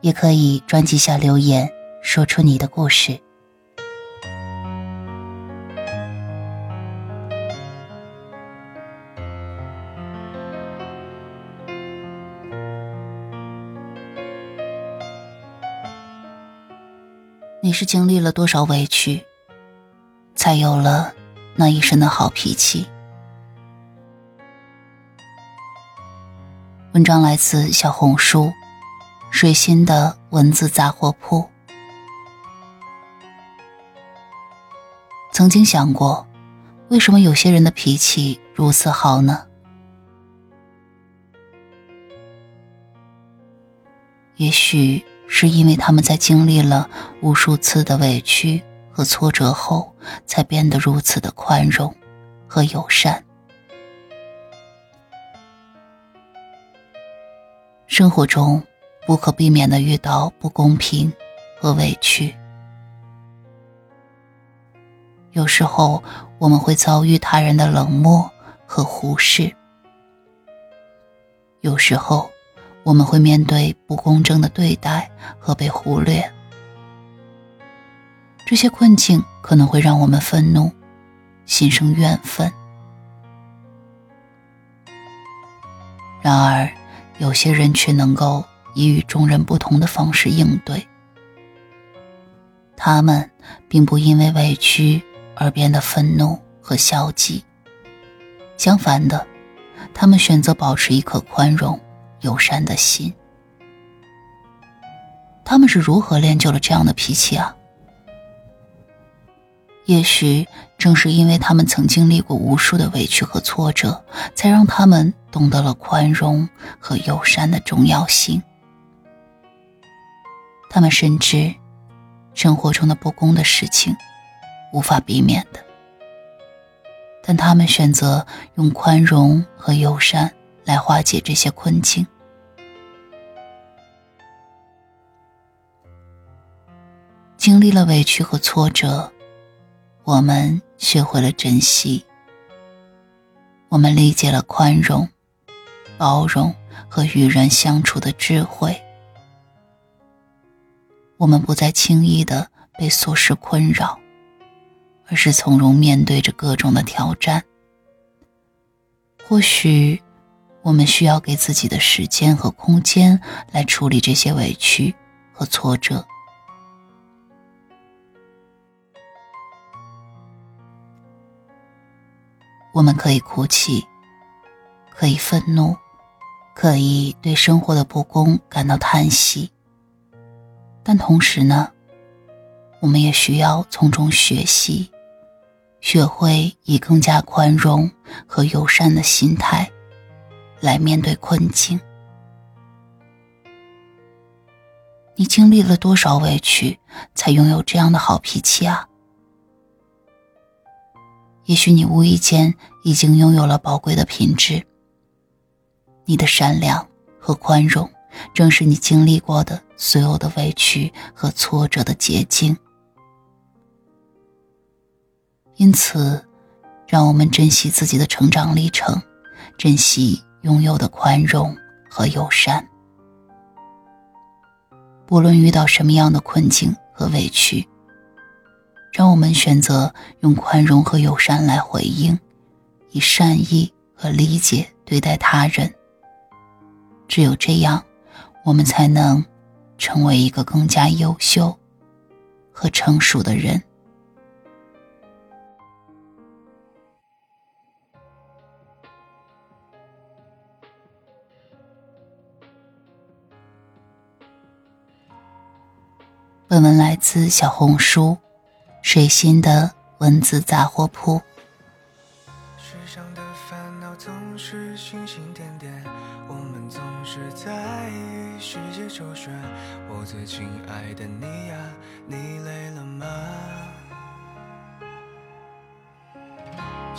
也可以专辑下留言，说出你的故事。你是经历了多少委屈，才有了那一身的好脾气？文章来自小红书。水心的文字杂货铺。曾经想过，为什么有些人的脾气如此好呢？也许是因为他们在经历了无数次的委屈和挫折后，才变得如此的宽容和友善。生活中。不可避免的遇到不公平和委屈，有时候我们会遭遇他人的冷漠和忽视，有时候我们会面对不公正的对待和被忽略，这些困境可能会让我们愤怒，心生怨愤。然而，有些人却能够。以与众人不同的方式应对，他们并不因为委屈而变得愤怒和消极。相反的，他们选择保持一颗宽容、友善的心。他们是如何练就了这样的脾气啊？也许正是因为他们曾经历过无数的委屈和挫折，才让他们懂得了宽容和友善的重要性。他们深知，生活中的不公的事情无法避免的，但他们选择用宽容和友善来化解这些困境。经历了委屈和挫折，我们学会了珍惜，我们理解了宽容、包容和与人相处的智慧。我们不再轻易的被琐事困扰，而是从容面对着各种的挑战。或许，我们需要给自己的时间和空间来处理这些委屈和挫折。我们可以哭泣，可以愤怒，可以对生活的不公感到叹息。但同时呢，我们也需要从中学习，学会以更加宽容和友善的心态来面对困境。你经历了多少委屈，才拥有这样的好脾气啊？也许你无意间已经拥有了宝贵的品质，你的善良和宽容。正是你经历过的所有的委屈和挫折的结晶，因此，让我们珍惜自己的成长历程，珍惜拥有的宽容和友善。不论遇到什么样的困境和委屈，让我们选择用宽容和友善来回应，以善意和理解对待他人。只有这样。我们才能成为一个更加优秀和成熟的人。本文来自小红书水心的文字杂货铺。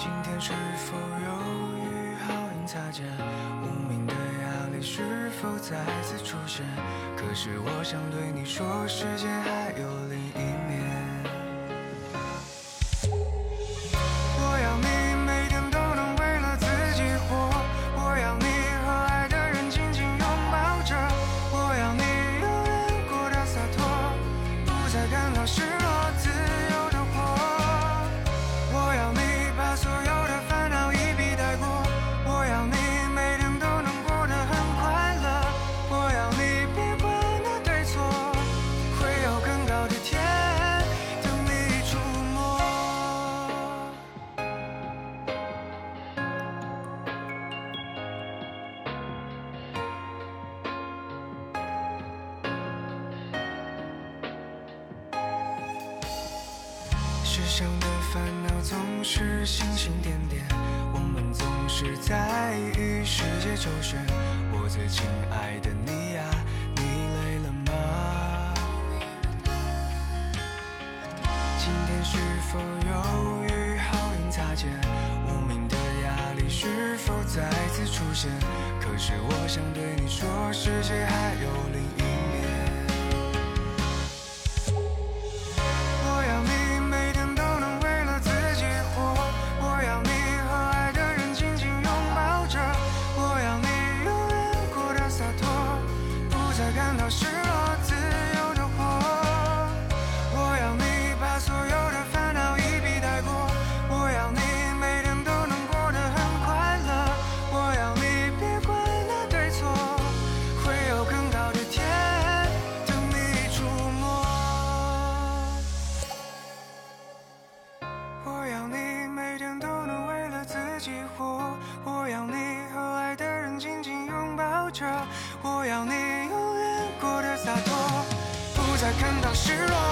今天是否有雨好运擦肩？无名的压力是否再次出现？可是我想对你说，世界还有上的烦恼总是星星点点，我们总是在与世界周旋。我最亲爱的你呀，你累了吗？今天是否有雨好运擦肩？无名的压力是否再次出现？可是我想对你说，世界还有另一洒脱，不再感到失落。